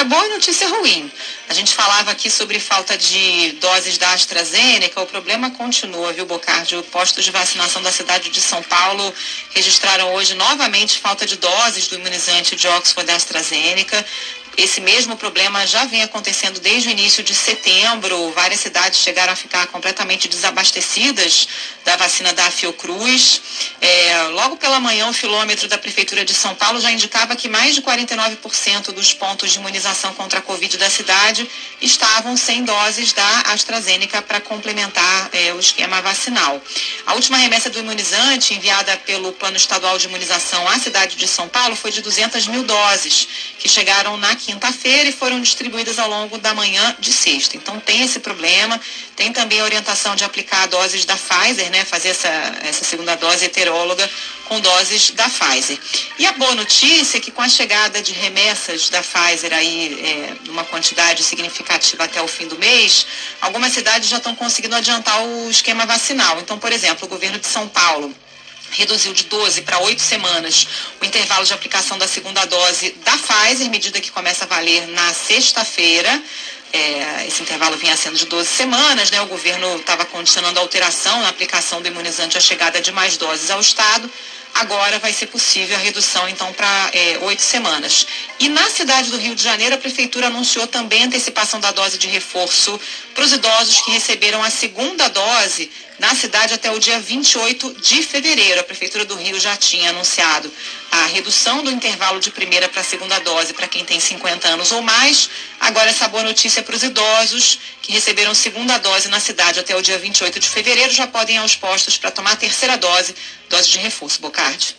notícia boa e notícia ruim. A gente falava aqui sobre falta de doses da AstraZeneca, o problema continua, viu, Bocardi? O posto de vacinação da cidade de São Paulo registraram hoje novamente falta de doses do imunizante de Oxford da AstraZeneca. Esse mesmo problema já vem acontecendo desde o início de setembro. Várias cidades chegaram a ficar completamente desabastecidas da vacina da Fiocruz. É, logo pela manhã, o filômetro da Prefeitura de São Paulo já indicava que mais de 49% dos pontos de imunização contra a Covid da cidade estavam sem doses da AstraZeneca para complementar é, o esquema vacinal. A última remessa do imunizante, enviada pelo Plano Estadual de Imunização à cidade de São Paulo, foi de 200 mil doses, que chegaram na quinta-feira e foram distribuídas ao longo da manhã de sexta. Então tem esse problema, tem também a orientação de aplicar doses da Pfizer, né, fazer essa, essa segunda dose heteróloga com doses da Pfizer. E a boa notícia é que com a chegada de remessas da Pfizer aí, é, uma quantidade significativa até o fim do mês, algumas cidades já estão conseguindo adiantar o esquema vacinal. Então, por exemplo, o governo de São Paulo reduziu de 12 para 8 semanas o intervalo de aplicação da segunda dose da Pfizer, medida que começa a valer na sexta-feira. É, esse intervalo vinha sendo de 12 semanas, né? O governo estava condicionando a alteração na aplicação do imunizante à chegada de mais doses ao Estado. Agora vai ser possível a redução, então, para é, oito semanas. E na cidade do Rio de Janeiro, a Prefeitura anunciou também a antecipação da dose de reforço para os idosos que receberam a segunda dose na cidade até o dia 28 de fevereiro. A Prefeitura do Rio já tinha anunciado a redução do intervalo de primeira para segunda dose para quem tem 50 anos ou mais. Agora, essa boa para os idosos que receberam segunda dose na cidade até o dia 28 de fevereiro já podem ir aos postos para tomar a terceira dose, dose de reforço. Bocardi.